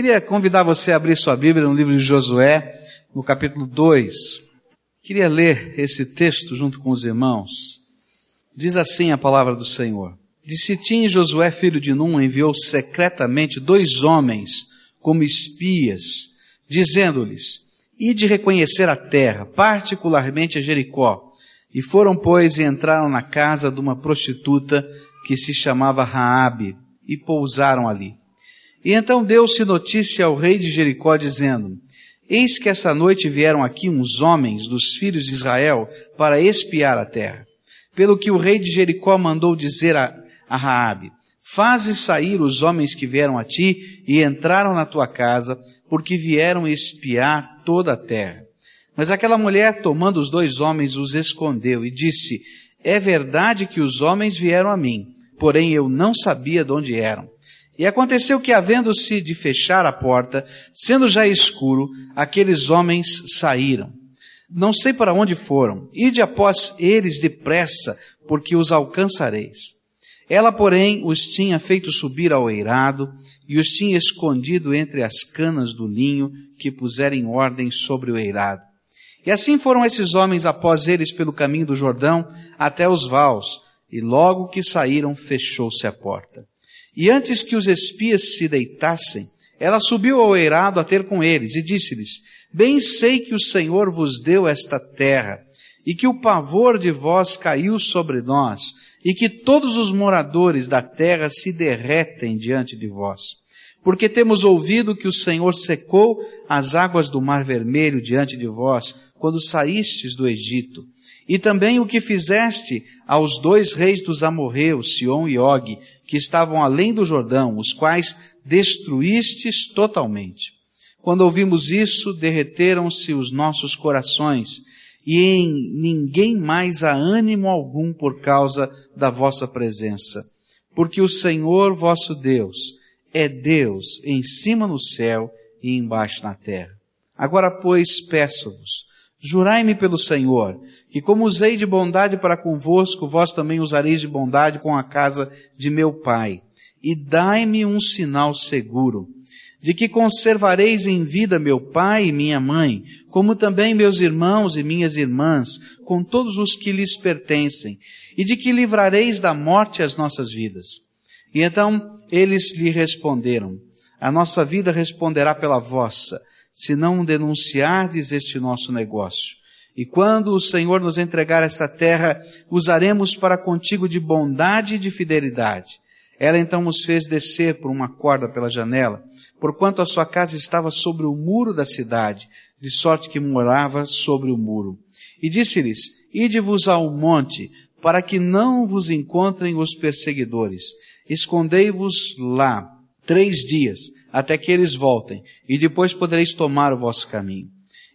Queria convidar você a abrir sua Bíblia no livro de Josué, no capítulo 2. Queria ler esse texto junto com os irmãos. Diz assim a palavra do Senhor. De Sitim, Josué, filho de Num, enviou secretamente dois homens como espias, dizendo-lhes, Ide reconhecer a terra, particularmente a Jericó. E foram, pois, e entraram na casa de uma prostituta que se chamava Raabe, e pousaram ali. E então deu-se notícia ao rei de Jericó, dizendo, Eis que essa noite vieram aqui uns homens dos filhos de Israel para espiar a terra. Pelo que o rei de Jericó mandou dizer a, a Raabe, Faze sair os homens que vieram a ti e entraram na tua casa, porque vieram espiar toda a terra. Mas aquela mulher, tomando os dois homens, os escondeu e disse, é verdade que os homens vieram a mim, porém eu não sabia de onde eram. E aconteceu que, havendo-se de fechar a porta, sendo já escuro, aqueles homens saíram. Não sei para onde foram. Ide após eles depressa, porque os alcançareis. Ela, porém, os tinha feito subir ao eirado e os tinha escondido entre as canas do linho que puseram em ordem sobre o eirado. E assim foram esses homens após eles pelo caminho do Jordão até os vaus, e logo que saíram fechou-se a porta. E antes que os espias se deitassem, ela subiu ao eirado a ter com eles e disse-lhes, Bem sei que o Senhor vos deu esta terra, e que o pavor de vós caiu sobre nós, e que todos os moradores da terra se derretem diante de vós. Porque temos ouvido que o Senhor secou as águas do mar vermelho diante de vós, quando saístes do Egito. E também o que fizeste aos dois reis dos amorreus, Sion e Og, que estavam além do Jordão, os quais destruístes totalmente. Quando ouvimos isso, derreteram-se os nossos corações, e em ninguém mais há ânimo algum por causa da vossa presença. Porque o Senhor vosso Deus é Deus em cima no céu e embaixo na terra. Agora, pois, peço-vos, jurai-me pelo Senhor, que como usei de bondade para convosco, vós também usareis de bondade com a casa de meu pai. E dai-me um sinal seguro, de que conservareis em vida meu pai e minha mãe, como também meus irmãos e minhas irmãs, com todos os que lhes pertencem, e de que livrareis da morte as nossas vidas. E então eles lhe responderam, a nossa vida responderá pela vossa, se não denunciardes este nosso negócio. E quando o Senhor nos entregar esta terra, usaremos para contigo de bondade e de fidelidade. Ela então os fez descer por uma corda pela janela, porquanto a sua casa estava sobre o muro da cidade, de sorte que morava sobre o muro. E disse-lhes, ide-vos ao monte, para que não vos encontrem os perseguidores. Escondei-vos lá três dias, até que eles voltem, e depois podereis tomar o vosso caminho.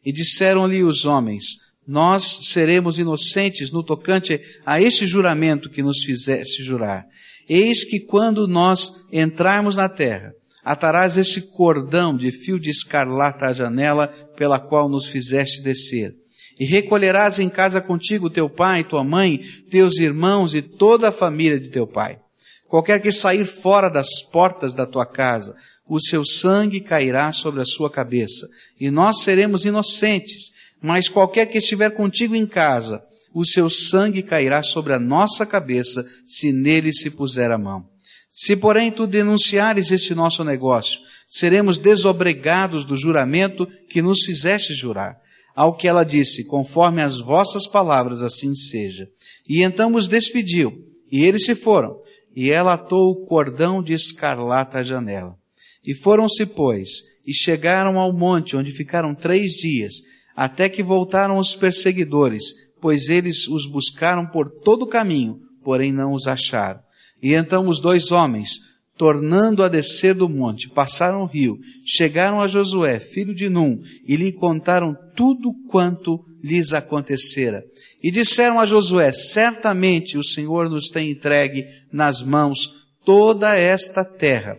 E disseram-lhe os homens, nós seremos inocentes no tocante a este juramento que nos fizesse jurar. Eis que quando nós entrarmos na terra, atarás esse cordão de fio de escarlata à janela pela qual nos fizeste descer. E recolherás em casa contigo teu pai, tua mãe, teus irmãos e toda a família de teu pai. Qualquer que sair fora das portas da tua casa, o seu sangue cairá sobre a sua cabeça, e nós seremos inocentes. Mas qualquer que estiver contigo em casa, o seu sangue cairá sobre a nossa cabeça, se nele se puser a mão. Se porém tu denunciares este nosso negócio, seremos desobrigados do juramento que nos fizeste jurar. Ao que ela disse, conforme as vossas palavras assim seja. E então os despediu, e eles se foram, e ela atou o cordão de escarlata à janela. E foram-se, pois, e chegaram ao monte, onde ficaram três dias, até que voltaram os perseguidores, pois eles os buscaram por todo o caminho, porém não os acharam. E então os dois homens, tornando a descer do monte, passaram o rio, chegaram a Josué, filho de Num, e lhe contaram tudo quanto lhes acontecera. E disseram a Josué, certamente o Senhor nos tem entregue nas mãos toda esta terra,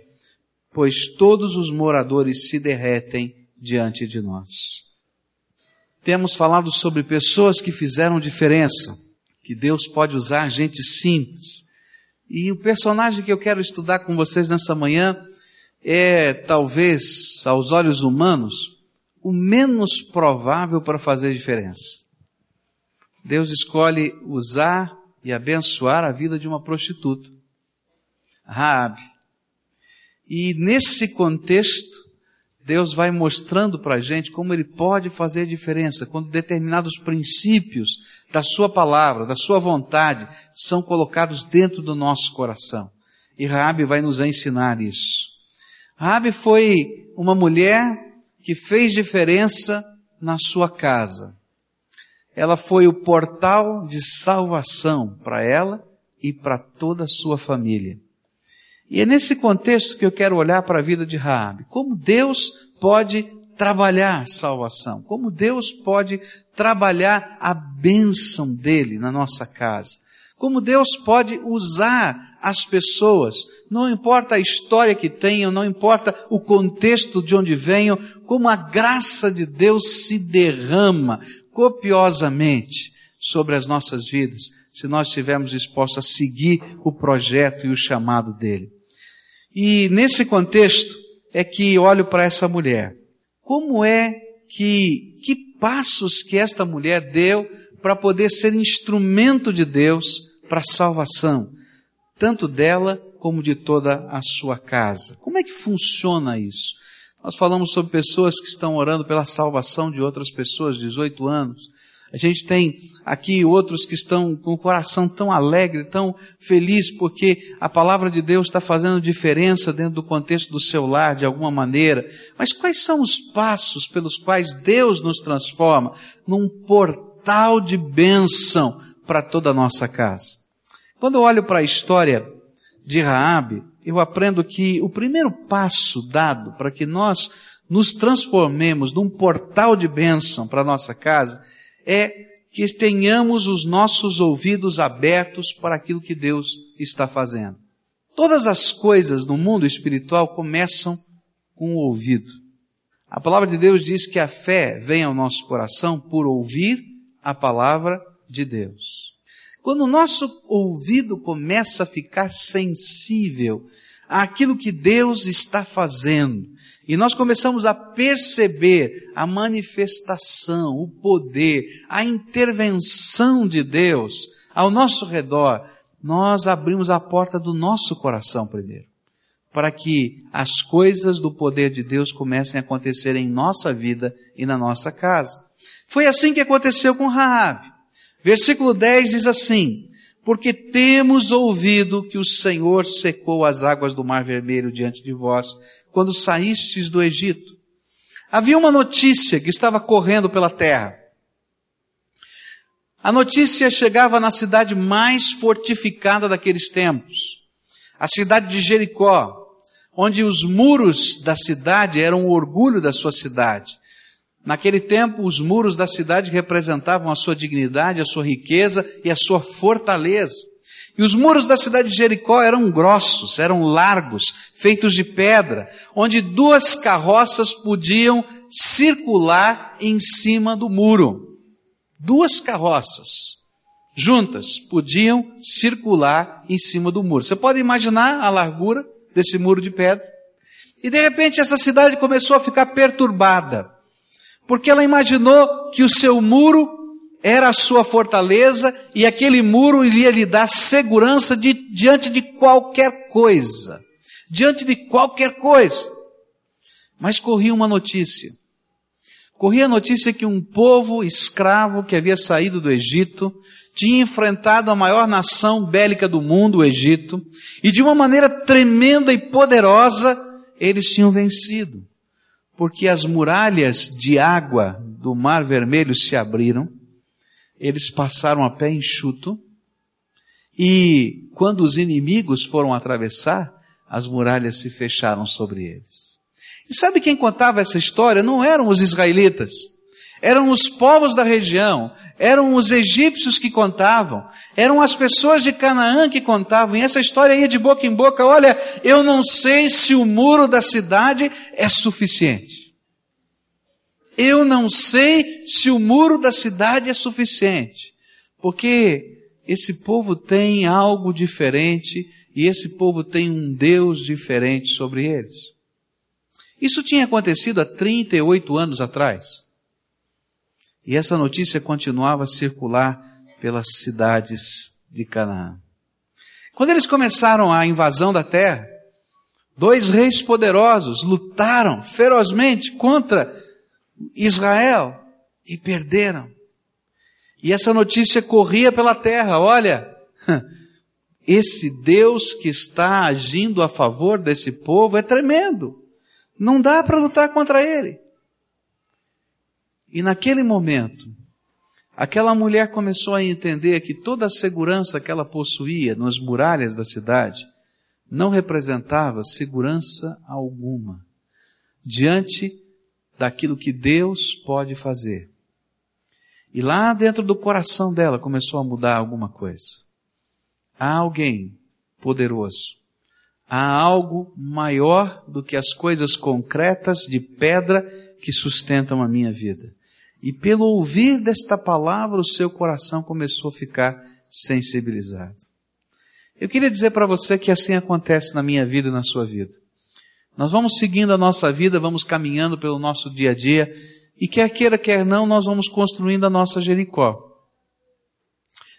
pois todos os moradores se derretem diante de nós. Temos falado sobre pessoas que fizeram diferença, que Deus pode usar gente simples, e o personagem que eu quero estudar com vocês nessa manhã é talvez, aos olhos humanos, o menos provável para fazer diferença. Deus escolhe usar e abençoar a vida de uma prostituta, Raabe. E nesse contexto, Deus vai mostrando para a gente como Ele pode fazer diferença quando determinados princípios da Sua palavra, da Sua vontade, são colocados dentro do nosso coração. E Raabe vai nos ensinar isso. Raabe foi uma mulher que fez diferença na sua casa. Ela foi o portal de salvação para ela e para toda a sua família. E é nesse contexto que eu quero olhar para a vida de Raabe. Como Deus pode trabalhar salvação, como Deus pode trabalhar a bênção dele na nossa casa, como Deus pode usar as pessoas, não importa a história que tenham, não importa o contexto de onde venham, como a graça de Deus se derrama copiosamente sobre as nossas vidas, se nós estivermos dispostos a seguir o projeto e o chamado dele. E nesse contexto é que olho para essa mulher. Como é que, que passos que esta mulher deu para poder ser instrumento de Deus para a salvação, tanto dela como de toda a sua casa? Como é que funciona isso? Nós falamos sobre pessoas que estão orando pela salvação de outras pessoas, 18 anos, a gente tem aqui outros que estão com o coração tão alegre, tão feliz, porque a palavra de Deus está fazendo diferença dentro do contexto do seu lar, de alguma maneira. Mas quais são os passos pelos quais Deus nos transforma num portal de bênção para toda a nossa casa? Quando eu olho para a história de Raabe, eu aprendo que o primeiro passo dado para que nós nos transformemos num portal de bênção para a nossa casa é que tenhamos os nossos ouvidos abertos para aquilo que Deus está fazendo. Todas as coisas no mundo espiritual começam com o ouvido. A palavra de Deus diz que a fé vem ao nosso coração por ouvir a palavra de Deus. Quando o nosso ouvido começa a ficar sensível àquilo que Deus está fazendo, e nós começamos a perceber a manifestação, o poder, a intervenção de Deus ao nosso redor. Nós abrimos a porta do nosso coração primeiro, para que as coisas do poder de Deus comecem a acontecer em nossa vida e na nossa casa. Foi assim que aconteceu com Raab. Versículo 10 diz assim: porque temos ouvido que o Senhor secou as águas do Mar Vermelho diante de vós, quando saístes do Egito. Havia uma notícia que estava correndo pela terra. A notícia chegava na cidade mais fortificada daqueles tempos, a cidade de Jericó, onde os muros da cidade eram o orgulho da sua cidade. Naquele tempo, os muros da cidade representavam a sua dignidade, a sua riqueza e a sua fortaleza. E os muros da cidade de Jericó eram grossos, eram largos, feitos de pedra, onde duas carroças podiam circular em cima do muro. Duas carroças juntas podiam circular em cima do muro. Você pode imaginar a largura desse muro de pedra? E de repente essa cidade começou a ficar perturbada, porque ela imaginou que o seu muro era a sua fortaleza e aquele muro iria lhe dar segurança de, diante de qualquer coisa. Diante de qualquer coisa. Mas corria uma notícia. Corria a notícia que um povo escravo que havia saído do Egito tinha enfrentado a maior nação bélica do mundo, o Egito, e de uma maneira tremenda e poderosa, eles tinham vencido. Porque as muralhas de água do Mar Vermelho se abriram, eles passaram a pé enxuto, e quando os inimigos foram atravessar, as muralhas se fecharam sobre eles. E sabe quem contava essa história? Não eram os israelitas. Eram os povos da região, eram os egípcios que contavam, eram as pessoas de Canaã que contavam, e essa história ia de boca em boca. Olha, eu não sei se o muro da cidade é suficiente. Eu não sei se o muro da cidade é suficiente, porque esse povo tem algo diferente e esse povo tem um Deus diferente sobre eles. Isso tinha acontecido há 38 anos atrás. E essa notícia continuava a circular pelas cidades de Canaã. Quando eles começaram a invasão da terra, dois reis poderosos lutaram ferozmente contra Israel e perderam. E essa notícia corria pela terra, olha, esse Deus que está agindo a favor desse povo é tremendo. Não dá para lutar contra ele. E naquele momento, aquela mulher começou a entender que toda a segurança que ela possuía nas muralhas da cidade não representava segurança alguma diante daquilo que Deus pode fazer. E lá dentro do coração dela começou a mudar alguma coisa. Há alguém poderoso. Há algo maior do que as coisas concretas de pedra que sustentam a minha vida. E pelo ouvir desta palavra, o seu coração começou a ficar sensibilizado. Eu queria dizer para você que assim acontece na minha vida e na sua vida. Nós vamos seguindo a nossa vida, vamos caminhando pelo nosso dia a dia, e quer queira, quer não, nós vamos construindo a nossa Jericó.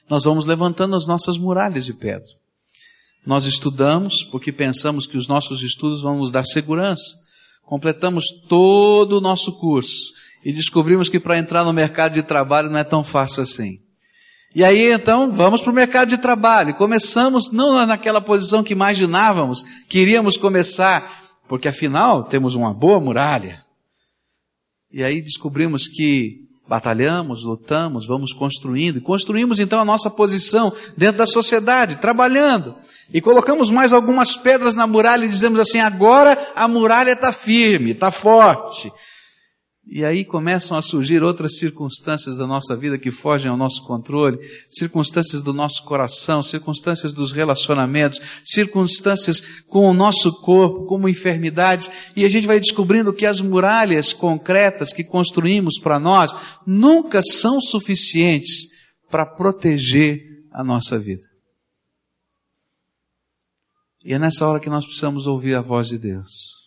Nós vamos levantando as nossas muralhas de pedra. Nós estudamos porque pensamos que os nossos estudos vão nos dar segurança. Completamos todo o nosso curso e descobrimos que para entrar no mercado de trabalho não é tão fácil assim. E aí então vamos para o mercado de trabalho. Começamos não naquela posição que imaginávamos que iríamos começar, porque afinal temos uma boa muralha. E aí descobrimos que batalhamos, lutamos, vamos construindo, e construímos então a nossa posição dentro da sociedade, trabalhando. E colocamos mais algumas pedras na muralha e dizemos assim, agora a muralha está firme, está forte. E aí começam a surgir outras circunstâncias da nossa vida que fogem ao nosso controle, circunstâncias do nosso coração, circunstâncias dos relacionamentos, circunstâncias com o nosso corpo, como enfermidades, e a gente vai descobrindo que as muralhas concretas que construímos para nós nunca são suficientes para proteger a nossa vida. E é nessa hora que nós precisamos ouvir a voz de Deus.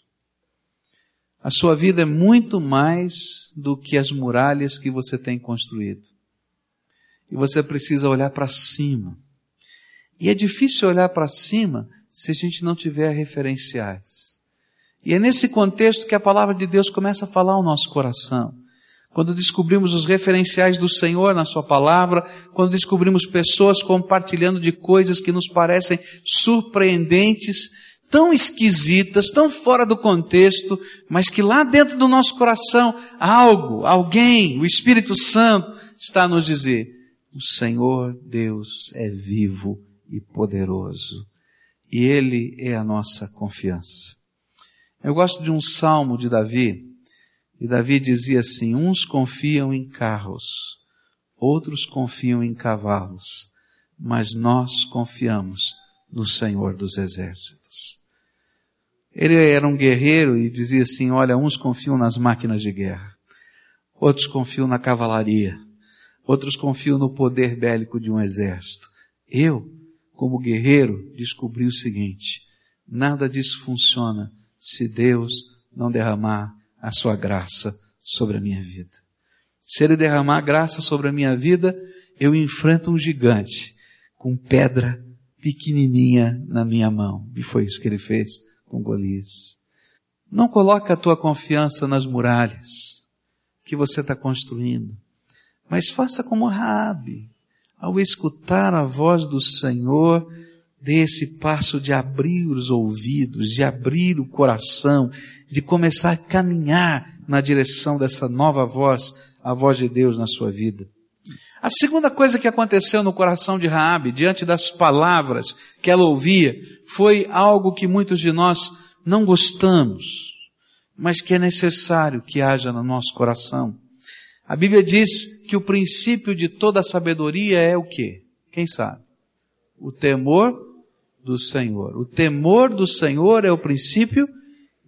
A sua vida é muito mais do que as muralhas que você tem construído. E você precisa olhar para cima. E é difícil olhar para cima se a gente não tiver referenciais. E é nesse contexto que a palavra de Deus começa a falar ao nosso coração. Quando descobrimos os referenciais do Senhor na Sua palavra, quando descobrimos pessoas compartilhando de coisas que nos parecem surpreendentes, tão esquisitas, tão fora do contexto, mas que lá dentro do nosso coração, algo, alguém, o Espírito Santo está a nos dizer, o Senhor Deus é vivo e poderoso. E Ele é a nossa confiança. Eu gosto de um salmo de Davi, e Davi dizia assim, uns confiam em carros, outros confiam em cavalos, mas nós confiamos no Senhor dos Exércitos. Ele era um guerreiro e dizia assim: olha, uns confiam nas máquinas de guerra, outros confiam na cavalaria, outros confiam no poder bélico de um exército. Eu, como guerreiro, descobri o seguinte: nada disso funciona se Deus não derramar a sua graça sobre a minha vida. Se Ele derramar graça sobre a minha vida, eu enfrento um gigante com pedra pequenininha na minha mão. E foi isso que Ele fez com Golias. Não coloque a tua confiança nas muralhas que você está construindo, mas faça como Raabe, ao escutar a voz do Senhor, dê esse passo de abrir os ouvidos, de abrir o coração, de começar a caminhar na direção dessa nova voz, a voz de Deus na sua vida. A segunda coisa que aconteceu no coração de Raabe, diante das palavras que ela ouvia, foi algo que muitos de nós não gostamos, mas que é necessário que haja no nosso coração. A Bíblia diz que o princípio de toda sabedoria é o quê? Quem sabe? O temor do Senhor. O temor do Senhor é o princípio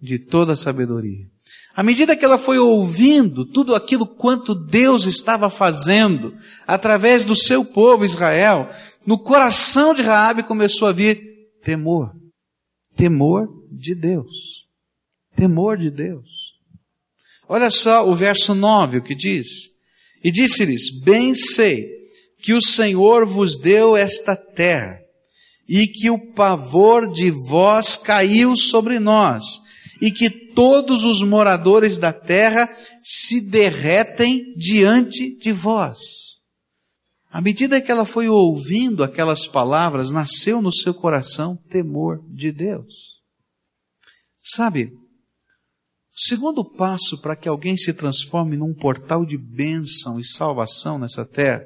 de toda sabedoria. À medida que ela foi ouvindo tudo aquilo quanto Deus estava fazendo através do seu povo Israel, no coração de Raabe começou a vir temor, temor de Deus. Temor de Deus. Olha só o verso 9, o que diz. E disse-lhes, bem sei que o Senhor vos deu esta terra, e que o pavor de vós caiu sobre nós, e que todos os moradores da terra se derretem diante de vós. À medida que ela foi ouvindo aquelas palavras, nasceu no seu coração temor de Deus. Sabe, o segundo passo para que alguém se transforme num portal de bênção e salvação nessa terra,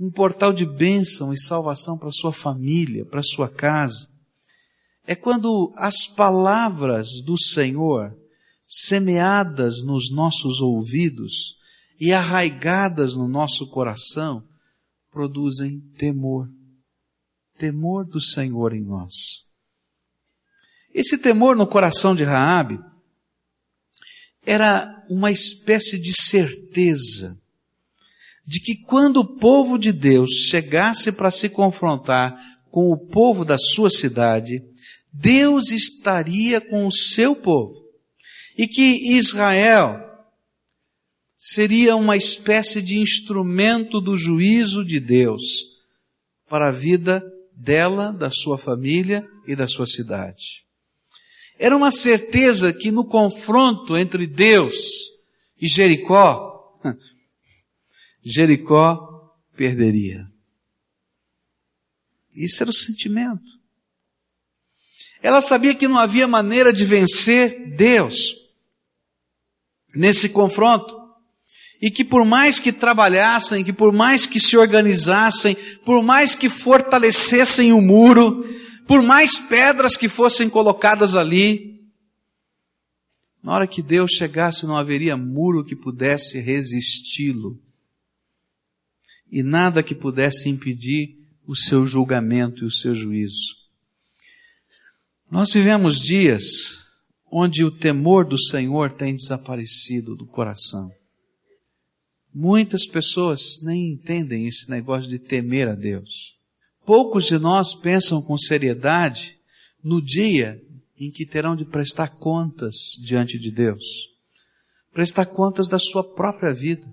um portal de bênção e salvação para sua família, para sua casa, é quando as palavras do Senhor, semeadas nos nossos ouvidos e arraigadas no nosso coração, produzem temor. Temor do Senhor em nós. Esse temor no coração de Raabe era uma espécie de certeza de que quando o povo de Deus chegasse para se confrontar com o povo da sua cidade, Deus estaria com o seu povo. E que Israel seria uma espécie de instrumento do juízo de Deus para a vida dela, da sua família e da sua cidade. Era uma certeza que no confronto entre Deus e Jericó, Jericó perderia. Isso era o sentimento. Ela sabia que não havia maneira de vencer Deus nesse confronto. E que por mais que trabalhassem, que por mais que se organizassem, por mais que fortalecessem o muro, por mais pedras que fossem colocadas ali, na hora que Deus chegasse não haveria muro que pudesse resisti-lo e nada que pudesse impedir o seu julgamento e o seu juízo. Nós vivemos dias onde o temor do Senhor tem desaparecido do coração. Muitas pessoas nem entendem esse negócio de temer a Deus. Poucos de nós pensam com seriedade no dia em que terão de prestar contas diante de Deus. Prestar contas da sua própria vida.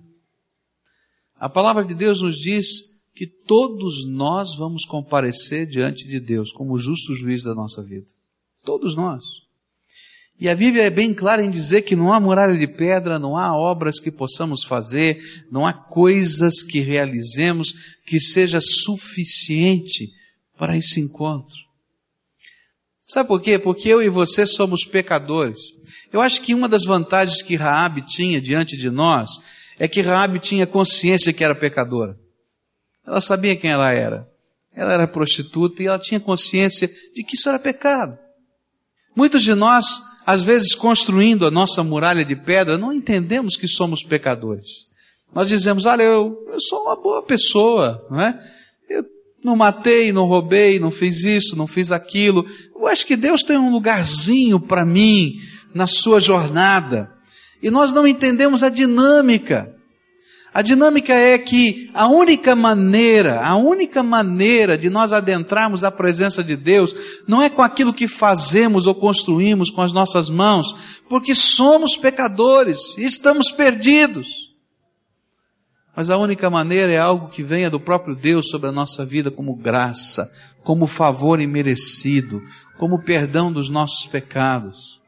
A palavra de Deus nos diz que todos nós vamos comparecer diante de Deus como justo juiz da nossa vida. Todos nós. E a Bíblia é bem clara em dizer que não há muralha de pedra, não há obras que possamos fazer, não há coisas que realizemos que seja suficiente para esse encontro. Sabe por quê? Porque eu e você somos pecadores. Eu acho que uma das vantagens que Raabe tinha diante de nós é que Raabe tinha consciência que era pecadora. Ela sabia quem ela era. Ela era prostituta e ela tinha consciência de que isso era pecado. Muitos de nós, às vezes construindo a nossa muralha de pedra, não entendemos que somos pecadores. Nós dizemos, olha, eu, eu sou uma boa pessoa, não é? Eu não matei, não roubei, não fiz isso, não fiz aquilo. Eu acho que Deus tem um lugarzinho para mim na sua jornada. E nós não entendemos a dinâmica. A dinâmica é que a única maneira, a única maneira de nós adentrarmos a presença de Deus não é com aquilo que fazemos ou construímos com as nossas mãos, porque somos pecadores e estamos perdidos. Mas a única maneira é algo que venha do próprio Deus sobre a nossa vida como graça, como favor imerecido, como perdão dos nossos pecados.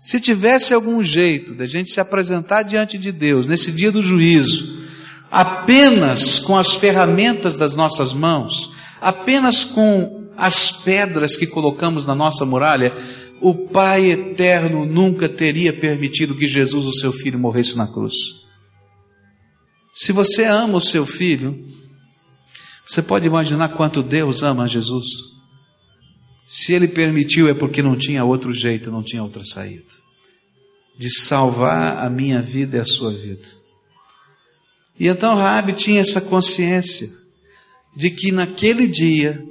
Se tivesse algum jeito de a gente se apresentar diante de Deus nesse dia do juízo, apenas com as ferramentas das nossas mãos, apenas com as pedras que colocamos na nossa muralha, o Pai eterno nunca teria permitido que Jesus, o seu filho, morresse na cruz. Se você ama o seu filho, você pode imaginar quanto Deus ama Jesus. Se ele permitiu é porque não tinha outro jeito, não tinha outra saída. De salvar a minha vida e a sua vida. E então Raabe tinha essa consciência de que naquele dia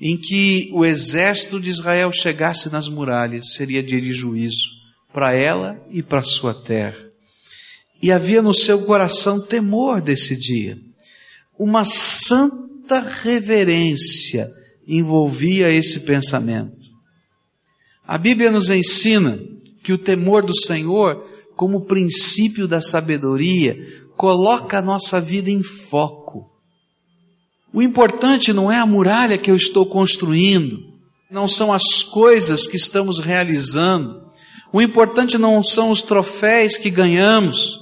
em que o exército de Israel chegasse nas muralhas, seria dia de juízo para ela e para sua terra. E havia no seu coração temor desse dia. Uma santa reverência envolvia esse pensamento. A Bíblia nos ensina que o temor do Senhor, como princípio da sabedoria, coloca a nossa vida em foco. O importante não é a muralha que eu estou construindo, não são as coisas que estamos realizando. O importante não são os troféus que ganhamos.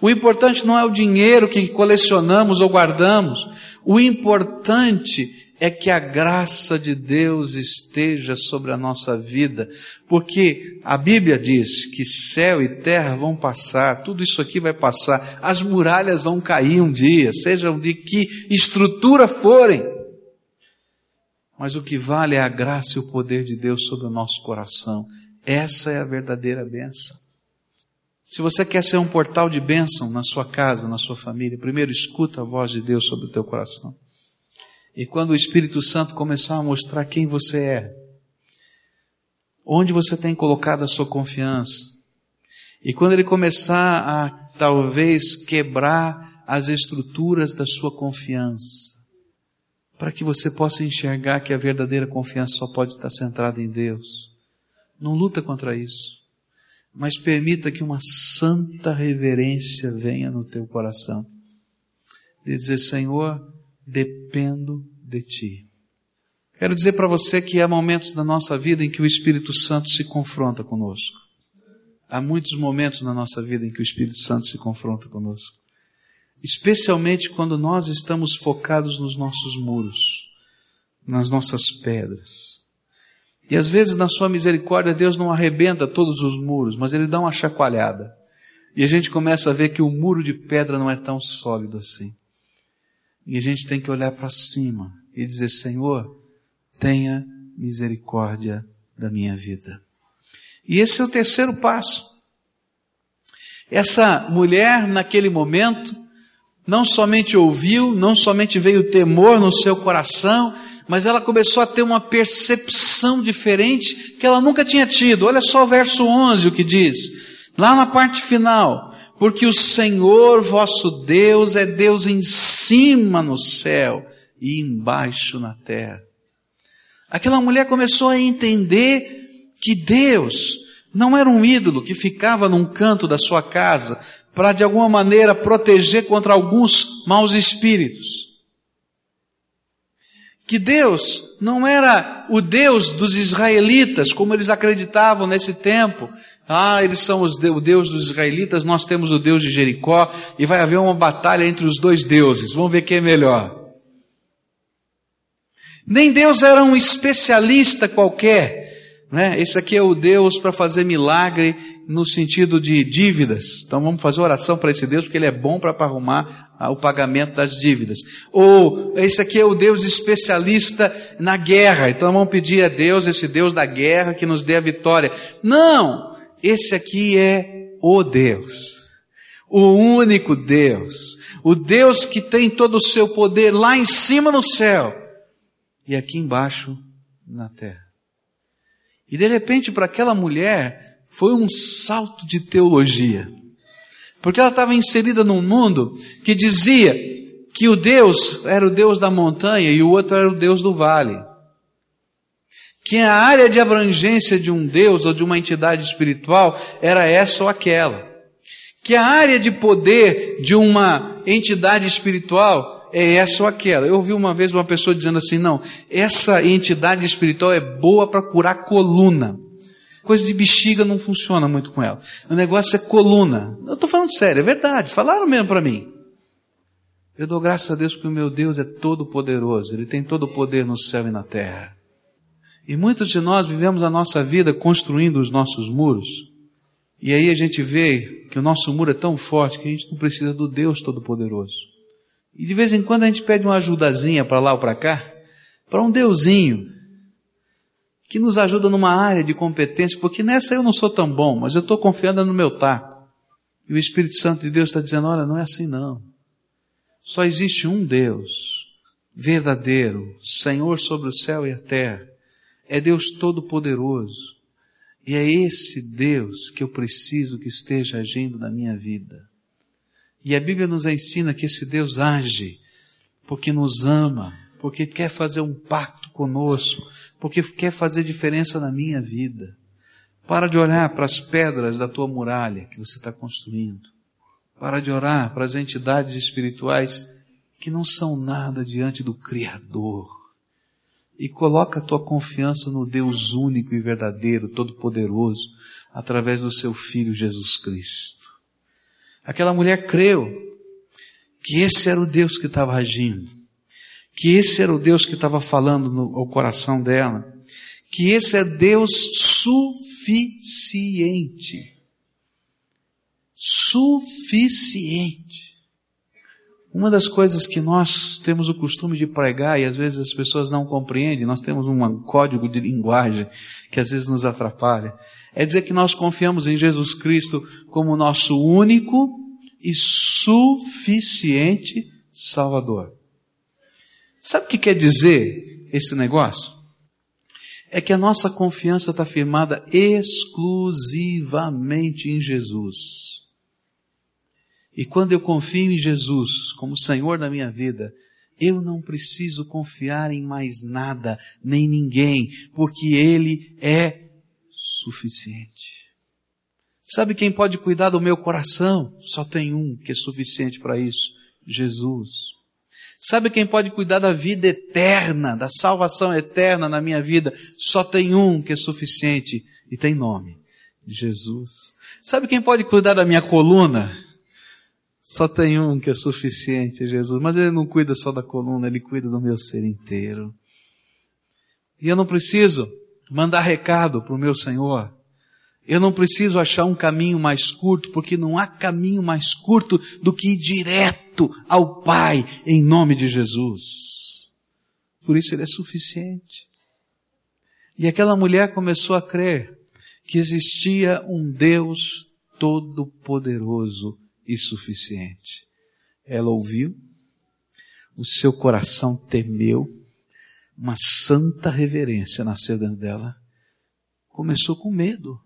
O importante não é o dinheiro que colecionamos ou guardamos. O importante é que a graça de Deus esteja sobre a nossa vida, porque a Bíblia diz que céu e terra vão passar, tudo isso aqui vai passar, as muralhas vão cair um dia, sejam de que estrutura forem. Mas o que vale é a graça e o poder de Deus sobre o nosso coração. Essa é a verdadeira bênção. Se você quer ser um portal de bênção na sua casa, na sua família, primeiro escuta a voz de Deus sobre o teu coração. E quando o Espírito Santo começar a mostrar quem você é, onde você tem colocado a sua confiança, e quando ele começar a talvez quebrar as estruturas da sua confiança, para que você possa enxergar que a verdadeira confiança só pode estar centrada em Deus. Não luta contra isso, mas permita que uma santa reverência venha no teu coração. De dizer, Senhor, dependo de Ti. Quero dizer para você que há momentos na nossa vida em que o Espírito Santo se confronta conosco. Há muitos momentos na nossa vida em que o Espírito Santo se confronta conosco. Especialmente quando nós estamos focados nos nossos muros, nas nossas pedras. E às vezes, na sua misericórdia, Deus não arrebenta todos os muros, mas Ele dá uma chacoalhada. E a gente começa a ver que o muro de pedra não é tão sólido assim. E a gente tem que olhar para cima e dizer: Senhor, tenha misericórdia da minha vida. E esse é o terceiro passo. Essa mulher, naquele momento, não somente ouviu, não somente veio temor no seu coração, mas ela começou a ter uma percepção diferente que ela nunca tinha tido. Olha só o verso 11 o que diz. Lá na parte final, porque o Senhor vosso Deus é Deus em cima no céu e embaixo na terra. Aquela mulher começou a entender que Deus não era um ídolo que ficava num canto da sua casa para de alguma maneira proteger contra alguns maus espíritos que Deus não era o Deus dos israelitas, como eles acreditavam nesse tempo. Ah, eles são os, o Deus dos israelitas, nós temos o Deus de Jericó, e vai haver uma batalha entre os dois deuses. Vamos ver quem é melhor. Nem Deus era um especialista qualquer. Né? Esse aqui é o Deus para fazer milagre no sentido de dívidas. Então vamos fazer oração para esse Deus, porque ele é bom para arrumar o pagamento das dívidas. Ou esse aqui é o Deus especialista na guerra. Então vamos pedir a Deus, esse Deus da guerra, que nos dê a vitória. Não! Esse aqui é o Deus. O único Deus. O Deus que tem todo o seu poder lá em cima no céu e aqui embaixo na terra. E de repente, para aquela mulher, foi um salto de teologia. Porque ela estava inserida num mundo que dizia que o Deus era o Deus da montanha e o outro era o Deus do vale. Que a área de abrangência de um Deus ou de uma entidade espiritual era essa ou aquela. Que a área de poder de uma entidade espiritual é essa ou aquela. Eu ouvi uma vez uma pessoa dizendo assim: não, essa entidade espiritual é boa para curar coluna. Coisa de bexiga não funciona muito com ela. O negócio é coluna. Eu estou falando sério, é verdade. Falaram mesmo para mim. Eu dou graças a Deus porque o meu Deus é todo poderoso. Ele tem todo o poder no céu e na terra. E muitos de nós vivemos a nossa vida construindo os nossos muros. E aí a gente vê que o nosso muro é tão forte que a gente não precisa do Deus Todo-Poderoso. E de vez em quando a gente pede uma ajudazinha para lá ou para cá, para um Deusinho, que nos ajuda numa área de competência, porque nessa eu não sou tão bom, mas eu estou confiando no meu taco. E o Espírito Santo de Deus está dizendo, olha, não é assim não. Só existe um Deus, verdadeiro, Senhor sobre o céu e a terra. É Deus Todo-Poderoso. E é esse Deus que eu preciso que esteja agindo na minha vida. E a Bíblia nos ensina que esse Deus age porque nos ama, porque quer fazer um pacto conosco, porque quer fazer diferença na minha vida. Para de olhar para as pedras da tua muralha que você está construindo. Para de orar para as entidades espirituais que não são nada diante do Criador. E coloca a tua confiança no Deus único e verdadeiro, todo-poderoso, através do seu Filho Jesus Cristo. Aquela mulher creu que esse era o Deus que estava agindo, que esse era o Deus que estava falando no, ao coração dela, que esse é Deus suficiente. Suficiente. Uma das coisas que nós temos o costume de pregar e às vezes as pessoas não compreendem, nós temos um código de linguagem que às vezes nos atrapalha, é dizer que nós confiamos em Jesus Cristo como nosso único e suficiente Salvador. Sabe o que quer dizer esse negócio? É que a nossa confiança está firmada exclusivamente em Jesus. E quando eu confio em Jesus como Senhor da minha vida, eu não preciso confiar em mais nada, nem ninguém, porque Ele é suficiente. Sabe quem pode cuidar do meu coração? Só tem um que é suficiente para isso: Jesus. Sabe quem pode cuidar da vida eterna, da salvação eterna na minha vida? Só tem um que é suficiente e tem nome: Jesus. Sabe quem pode cuidar da minha coluna? Só tem um que é suficiente, Jesus. Mas ele não cuida só da coluna, ele cuida do meu ser inteiro. E eu não preciso mandar recado para o meu Senhor. Eu não preciso achar um caminho mais curto, porque não há caminho mais curto do que ir direto ao Pai em nome de Jesus. Por isso ele é suficiente. E aquela mulher começou a crer que existia um Deus todo-poderoso e suficiente. Ela ouviu, o seu coração temeu, uma santa reverência nasceu dentro dela. Começou com medo,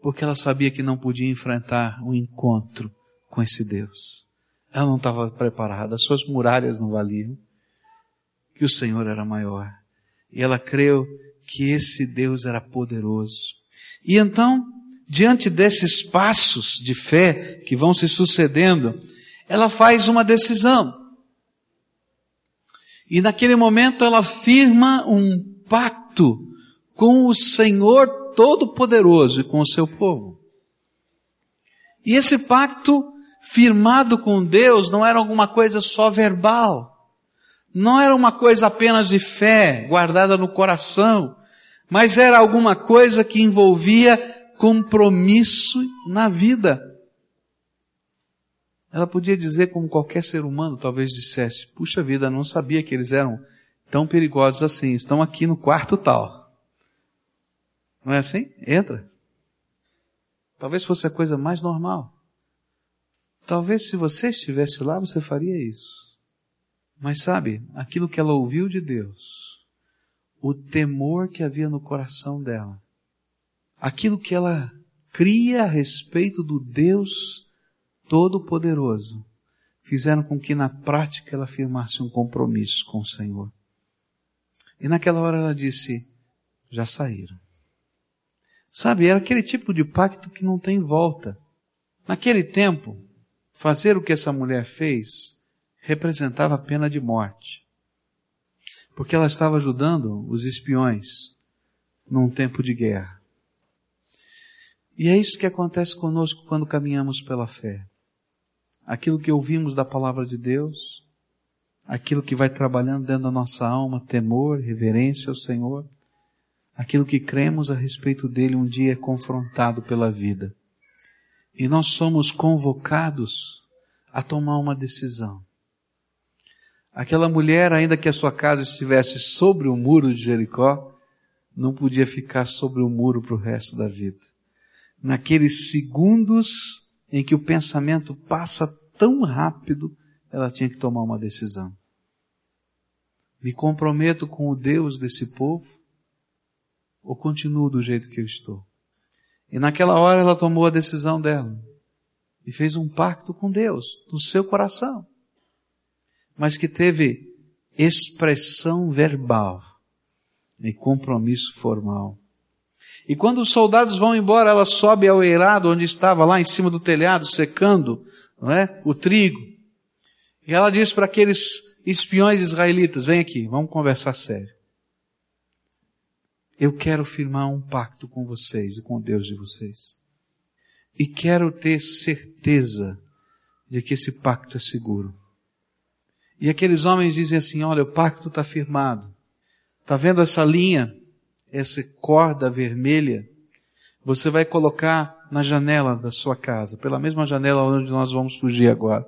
porque ela sabia que não podia enfrentar um encontro com esse Deus. Ela não estava preparada, as suas muralhas não valiam, que o Senhor era maior. E ela creu que esse Deus era poderoso. E então, diante desses passos de fé que vão se sucedendo, ela faz uma decisão. E naquele momento ela firma um pacto com o Senhor Todo-Poderoso e com o seu povo. E esse pacto firmado com Deus não era alguma coisa só verbal. Não era uma coisa apenas de fé guardada no coração, mas era alguma coisa que envolvia compromisso na vida. Ela podia dizer, como qualquer ser humano talvez dissesse, puxa vida, não sabia que eles eram tão perigosos assim, estão aqui no quarto tal. Não é assim? Entra. Talvez fosse a coisa mais normal. Talvez se você estivesse lá, você faria isso. Mas sabe, aquilo que ela ouviu de Deus, o temor que havia no coração dela, aquilo que ela cria a respeito do Deus Todo-Poderoso, fizeram com que na prática ela firmasse um compromisso com o Senhor. E naquela hora ela disse, já saíram. Sabe, era aquele tipo de pacto que não tem volta. Naquele tempo, fazer o que essa mulher fez representava pena de morte. Porque ela estava ajudando os espiões num tempo de guerra. E é isso que acontece conosco quando caminhamos pela fé. Aquilo que ouvimos da palavra de Deus, aquilo que vai trabalhando dentro da nossa alma, temor, reverência ao Senhor, aquilo que cremos a respeito dele um dia é confrontado pela vida. E nós somos convocados a tomar uma decisão. Aquela mulher, ainda que a sua casa estivesse sobre o muro de Jericó, não podia ficar sobre o muro para o resto da vida naqueles segundos em que o pensamento passa tão rápido, ela tinha que tomar uma decisão. Me comprometo com o Deus desse povo ou continuo do jeito que eu estou? E naquela hora ela tomou a decisão dela e fez um pacto com Deus no seu coração, mas que teve expressão verbal e compromisso formal. E quando os soldados vão embora, ela sobe ao eirado onde estava lá em cima do telhado, secando, não é? O trigo. E ela diz para aqueles espiões israelitas, vem aqui, vamos conversar sério. Eu quero firmar um pacto com vocês e com Deus de vocês. E quero ter certeza de que esse pacto é seguro. E aqueles homens dizem assim, olha, o pacto está firmado. Está vendo essa linha? Essa corda vermelha? Você vai colocar na janela da sua casa, pela mesma janela onde nós vamos fugir agora.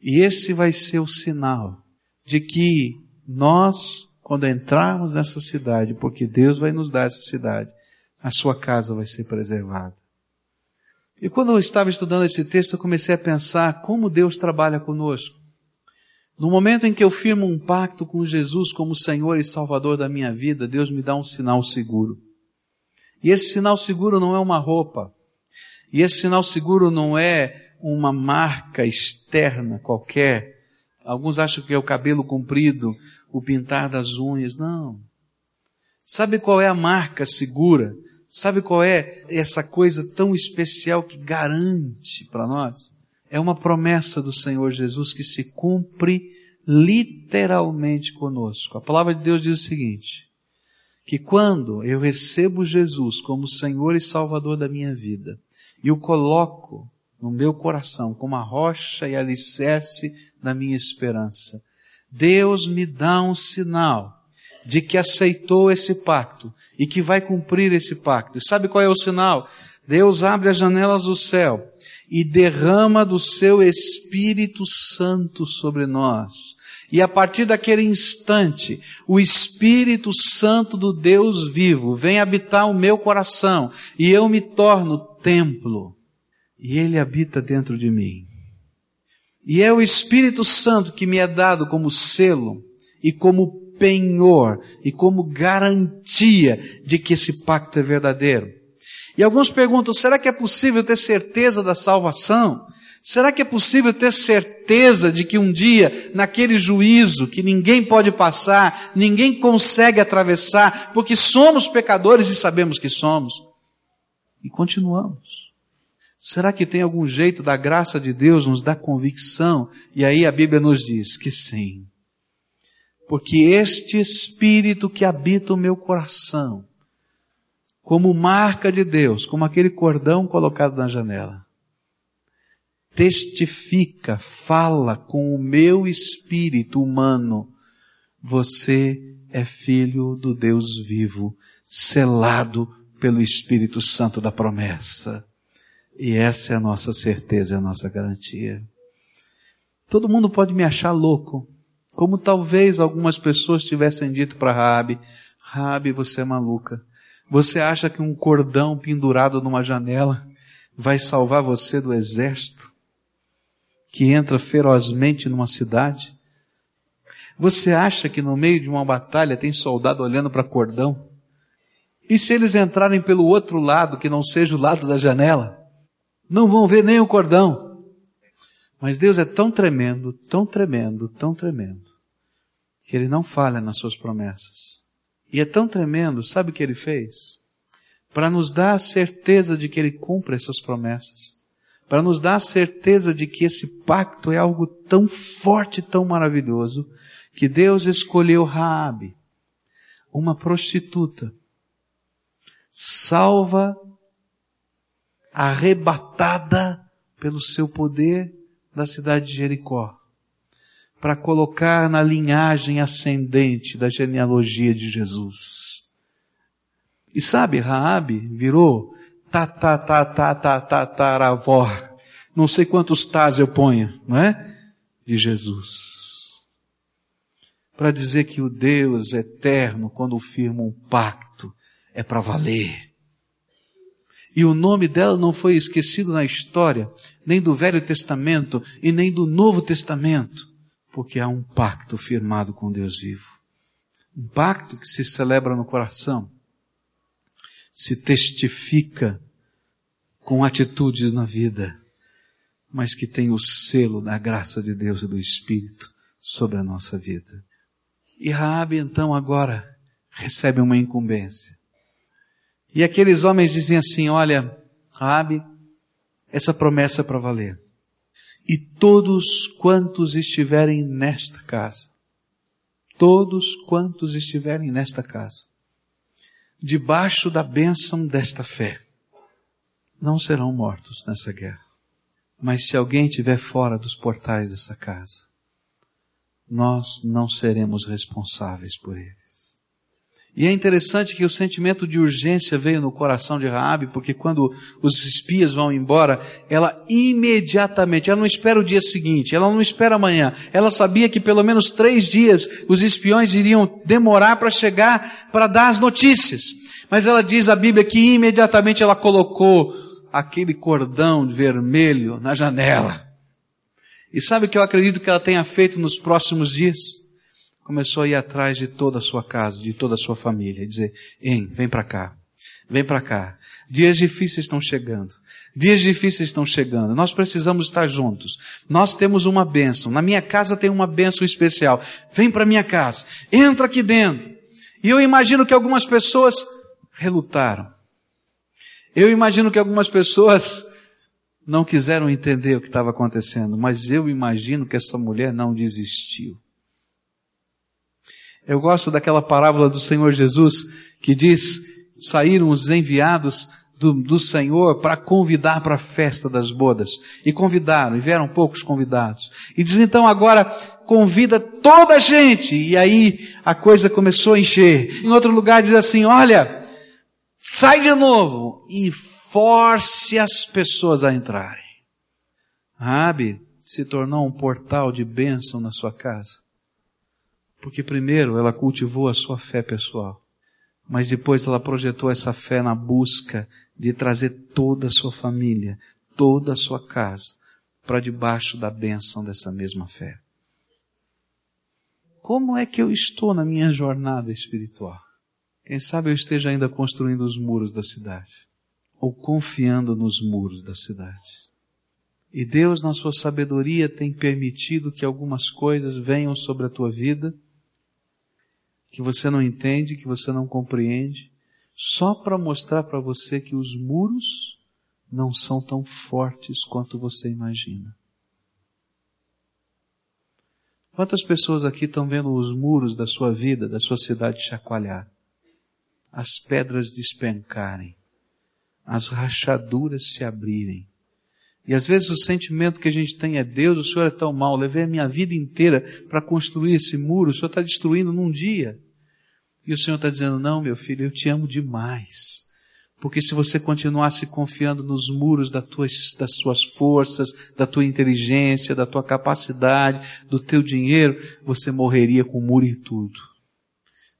E esse vai ser o sinal de que nós, quando entrarmos nessa cidade, porque Deus vai nos dar essa cidade, a sua casa vai ser preservada. E quando eu estava estudando esse texto, eu comecei a pensar como Deus trabalha conosco. No momento em que eu firmo um pacto com Jesus como Senhor e Salvador da minha vida, Deus me dá um sinal seguro. E esse sinal seguro não é uma roupa. E esse sinal seguro não é uma marca externa qualquer. Alguns acham que é o cabelo comprido, o pintar das unhas. Não. Sabe qual é a marca segura? Sabe qual é essa coisa tão especial que garante para nós? É uma promessa do Senhor Jesus que se cumpre literalmente conosco. A palavra de Deus diz o seguinte, que quando eu recebo Jesus como Senhor e Salvador da minha vida, e o coloco no meu coração como a rocha e alicerce da minha esperança, Deus me dá um sinal de que aceitou esse pacto e que vai cumprir esse pacto. E sabe qual é o sinal? Deus abre as janelas do céu e derrama do seu Espírito Santo sobre nós. E a partir daquele instante, o Espírito Santo do Deus vivo vem habitar o meu coração e eu me torno templo. E ele habita dentro de mim. E é o Espírito Santo que me é dado como selo e como penhor e como garantia de que esse pacto é verdadeiro. E alguns perguntam, será que é possível ter certeza da salvação? Será que é possível ter certeza de que um dia, naquele juízo que ninguém pode passar, ninguém consegue atravessar, porque somos pecadores e sabemos que somos? E continuamos. Será que tem algum jeito da graça de Deus nos dar convicção? E aí a Bíblia nos diz que sim porque este Espírito que habita o meu coração, como marca de Deus, como aquele cordão colocado na janela, testifica, fala com o meu espírito humano, você é filho do Deus vivo, selado pelo Espírito Santo da promessa. E essa é a nossa certeza, é a nossa garantia. Todo mundo pode me achar louco, como talvez algumas pessoas tivessem dito para Rabi, Rabi, você é maluca. Você acha que um cordão pendurado numa janela vai salvar você do exército que entra ferozmente numa cidade? Você acha que no meio de uma batalha tem soldado olhando para cordão? E se eles entrarem pelo outro lado, que não seja o lado da janela? Não vão ver nem o cordão. Mas Deus é tão tremendo, tão tremendo, tão tremendo, que Ele não falha nas suas promessas. E é tão tremendo, sabe o que Ele fez? Para nos dar a certeza de que Ele cumpre essas promessas. Para nos dar a certeza de que esse pacto é algo tão forte, tão maravilhoso, que Deus escolheu Raabe, uma prostituta, salva, arrebatada pelo seu poder da cidade de Jericó para colocar na linhagem ascendente da genealogia de Jesus. E sabe, Raabe virou ta ta ta ta ta ta taravó. Não sei quantos tas eu ponho, não é? De Jesus. Para dizer que o Deus eterno, quando firma um pacto, é para valer. E o nome dela não foi esquecido na história, nem do Velho Testamento e nem do Novo Testamento porque há um pacto firmado com Deus vivo. Um pacto que se celebra no coração, se testifica com atitudes na vida, mas que tem o selo da graça de Deus e do Espírito sobre a nossa vida. E Raabe então agora recebe uma incumbência. E aqueles homens diziam assim, olha, Rabi, essa promessa é para valer. E todos quantos estiverem nesta casa, todos quantos estiverem nesta casa, debaixo da bênção desta fé, não serão mortos nessa guerra. Mas se alguém estiver fora dos portais dessa casa, nós não seremos responsáveis por eles. E é interessante que o sentimento de urgência veio no coração de Raabe, porque quando os espias vão embora, ela imediatamente, ela não espera o dia seguinte, ela não espera amanhã, ela sabia que pelo menos três dias os espiões iriam demorar para chegar, para dar as notícias. Mas ela diz a Bíblia que imediatamente ela colocou aquele cordão vermelho na janela. E sabe o que eu acredito que ela tenha feito nos próximos dias? Começou a ir atrás de toda a sua casa, de toda a sua família, e dizer, hein, vem para cá, vem para cá. Dias difíceis estão chegando. Dias difíceis estão chegando. Nós precisamos estar juntos. Nós temos uma bênção. Na minha casa tem uma bênção especial. Vem para minha casa. Entra aqui dentro. E eu imagino que algumas pessoas relutaram. Eu imagino que algumas pessoas não quiseram entender o que estava acontecendo, mas eu imagino que essa mulher não desistiu. Eu gosto daquela parábola do Senhor Jesus que diz, saíram os enviados do, do Senhor para convidar para a festa das bodas. E convidaram, e vieram poucos convidados. E diz então agora, convida toda a gente. E aí a coisa começou a encher. Em outro lugar diz assim, olha, sai de novo e force as pessoas a entrarem. Rabi se tornou um portal de bênção na sua casa. Porque primeiro ela cultivou a sua fé pessoal, mas depois ela projetou essa fé na busca de trazer toda a sua família, toda a sua casa, para debaixo da bênção dessa mesma fé. Como é que eu estou na minha jornada espiritual? Quem sabe eu esteja ainda construindo os muros da cidade ou confiando nos muros da cidade. E Deus, na sua sabedoria, tem permitido que algumas coisas venham sobre a tua vida que você não entende, que você não compreende, só para mostrar para você que os muros não são tão fortes quanto você imagina. Quantas pessoas aqui estão vendo os muros da sua vida, da sua cidade chacoalhar? As pedras despencarem as rachaduras se abrirem. E às vezes o sentimento que a gente tem é Deus, o Senhor é tão mal, levei a minha vida inteira para construir esse muro, o Senhor está destruindo num dia. E o Senhor está dizendo, não meu filho, eu te amo demais. Porque se você continuasse confiando nos muros das das suas forças, da tua inteligência, da tua capacidade, do teu dinheiro, você morreria com o muro e tudo.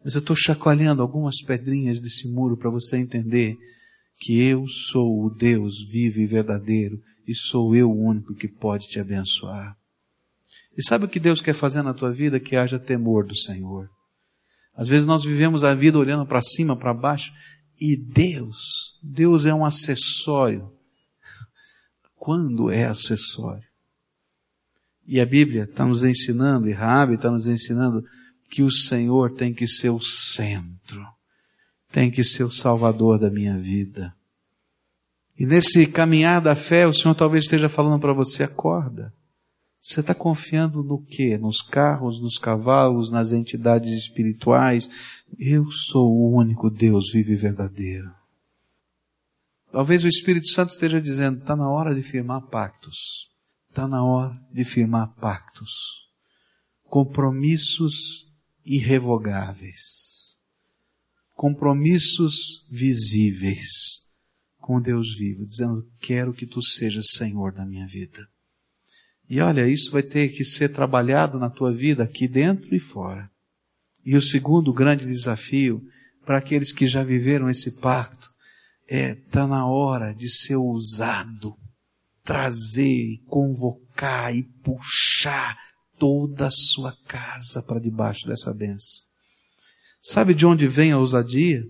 Mas eu estou chacoalhando algumas pedrinhas desse muro para você entender que eu sou o Deus vivo e verdadeiro e sou eu o único que pode te abençoar. E sabe o que Deus quer fazer na tua vida? Que haja temor do Senhor. Às vezes nós vivemos a vida olhando para cima, para baixo, e Deus, Deus é um acessório. Quando é acessório? E a Bíblia está nos ensinando, e Rabi está nos ensinando, que o Senhor tem que ser o centro tem que ser o salvador da minha vida. E nesse caminhar da fé, o Senhor talvez esteja falando para você, acorda. Você está confiando no quê? Nos carros, nos cavalos, nas entidades espirituais? Eu sou o único Deus vivo e verdadeiro. Talvez o Espírito Santo esteja dizendo, está na hora de firmar pactos. Está na hora de firmar pactos. Compromissos irrevogáveis compromissos visíveis com Deus vivo, dizendo, quero que tu sejas Senhor da minha vida. E olha, isso vai ter que ser trabalhado na tua vida aqui dentro e fora. E o segundo grande desafio para aqueles que já viveram esse pacto é, tá na hora de ser ousado, trazer, convocar e puxar toda a sua casa para debaixo dessa benção. Sabe de onde vem a ousadia?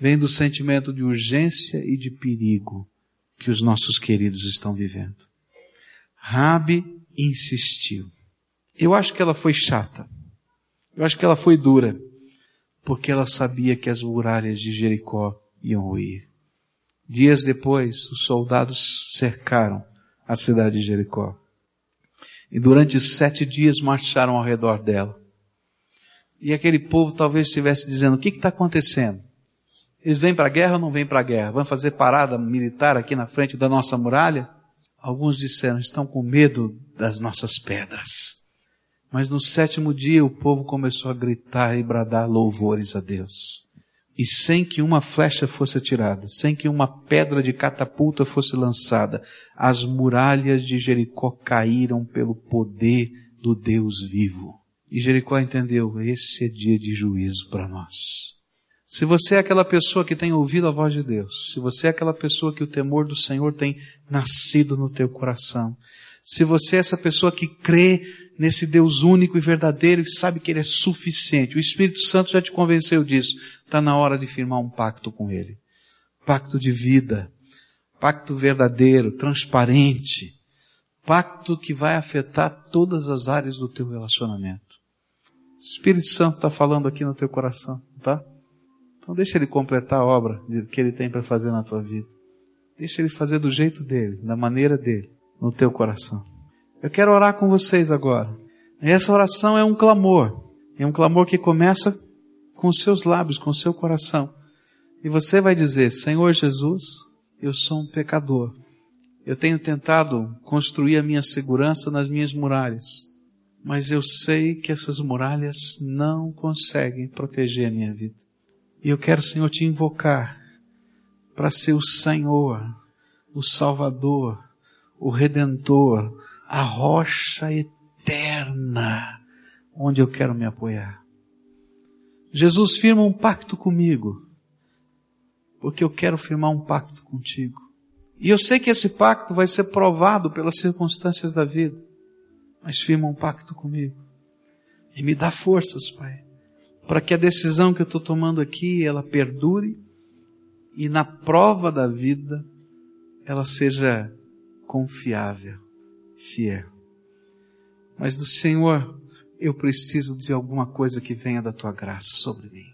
Vem do sentimento de urgência e de perigo que os nossos queridos estão vivendo. Rabi insistiu. Eu acho que ela foi chata. Eu acho que ela foi dura. Porque ela sabia que as muralhas de Jericó iam ir. Dias depois, os soldados cercaram a cidade de Jericó. E durante sete dias marcharam ao redor dela. E aquele povo talvez estivesse dizendo, o que está acontecendo? Eles vêm para a guerra ou não vêm para a guerra? Vão fazer parada militar aqui na frente da nossa muralha? Alguns disseram, estão com medo das nossas pedras. Mas no sétimo dia o povo começou a gritar e bradar louvores a Deus. E sem que uma flecha fosse atirada, sem que uma pedra de catapulta fosse lançada, as muralhas de Jericó caíram pelo poder do Deus vivo. E Jericó entendeu, esse é dia de juízo para nós. Se você é aquela pessoa que tem ouvido a voz de Deus, se você é aquela pessoa que o temor do Senhor tem nascido no teu coração, se você é essa pessoa que crê nesse Deus único e verdadeiro e sabe que Ele é suficiente, o Espírito Santo já te convenceu disso, está na hora de firmar um pacto com Ele. Pacto de vida, pacto verdadeiro, transparente, pacto que vai afetar todas as áreas do teu relacionamento. O Espírito Santo está falando aqui no teu coração, tá? Então deixa ele completar a obra que ele tem para fazer na tua vida. Deixa ele fazer do jeito dele, da maneira dele, no teu coração. Eu quero orar com vocês agora. E essa oração é um clamor. É um clamor que começa com os seus lábios, com o seu coração. E você vai dizer, Senhor Jesus, eu sou um pecador. Eu tenho tentado construir a minha segurança nas minhas muralhas mas eu sei que essas muralhas não conseguem proteger a minha vida. E eu quero, Senhor, te invocar para ser o Senhor, o Salvador, o Redentor, a rocha eterna onde eu quero me apoiar. Jesus firma um pacto comigo, porque eu quero firmar um pacto contigo. E eu sei que esse pacto vai ser provado pelas circunstâncias da vida mas firma um pacto comigo. E me dá forças, Pai, para que a decisão que eu estou tomando aqui, ela perdure e na prova da vida, ela seja confiável, fiel. Mas do Senhor, eu preciso de alguma coisa que venha da Tua graça sobre mim.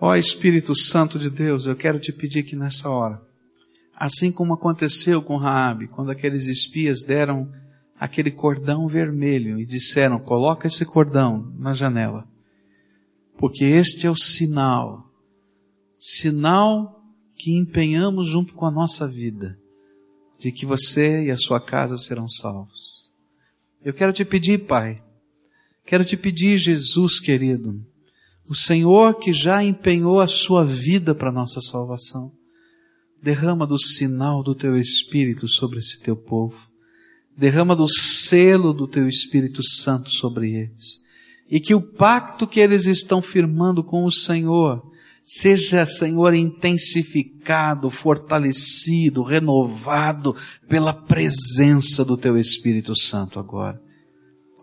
Ó Espírito Santo de Deus, eu quero te pedir que nessa hora, assim como aconteceu com Raabe, quando aqueles espias deram aquele cordão vermelho e disseram: coloca esse cordão na janela, porque este é o sinal, sinal que empenhamos junto com a nossa vida, de que você e a sua casa serão salvos. Eu quero te pedir, Pai, quero te pedir, Jesus querido, o Senhor que já empenhou a sua vida para nossa salvação, derrama do sinal do teu Espírito sobre esse teu povo derrama do selo do teu Espírito Santo sobre eles. E que o pacto que eles estão firmando com o Senhor seja, Senhor, intensificado, fortalecido, renovado pela presença do teu Espírito Santo agora.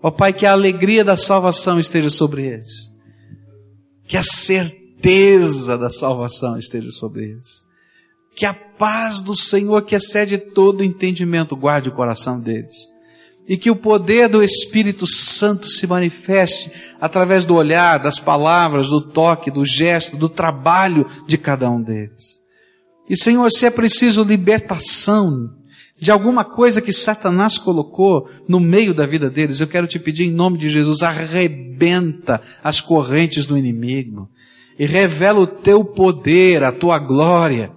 Ó Pai, que a alegria da salvação esteja sobre eles. Que a certeza da salvação esteja sobre eles que a paz do Senhor, que excede todo entendimento, guarde o coração deles. E que o poder do Espírito Santo se manifeste através do olhar, das palavras, do toque, do gesto, do trabalho de cada um deles. E Senhor, se é preciso libertação de alguma coisa que Satanás colocou no meio da vida deles, eu quero te pedir em nome de Jesus, arrebenta as correntes do inimigo e revela o teu poder, a tua glória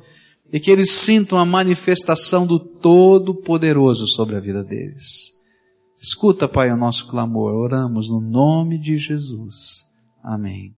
e que eles sintam a manifestação do Todo-Poderoso sobre a vida deles. Escuta, Pai, o nosso clamor. Oramos no nome de Jesus. Amém.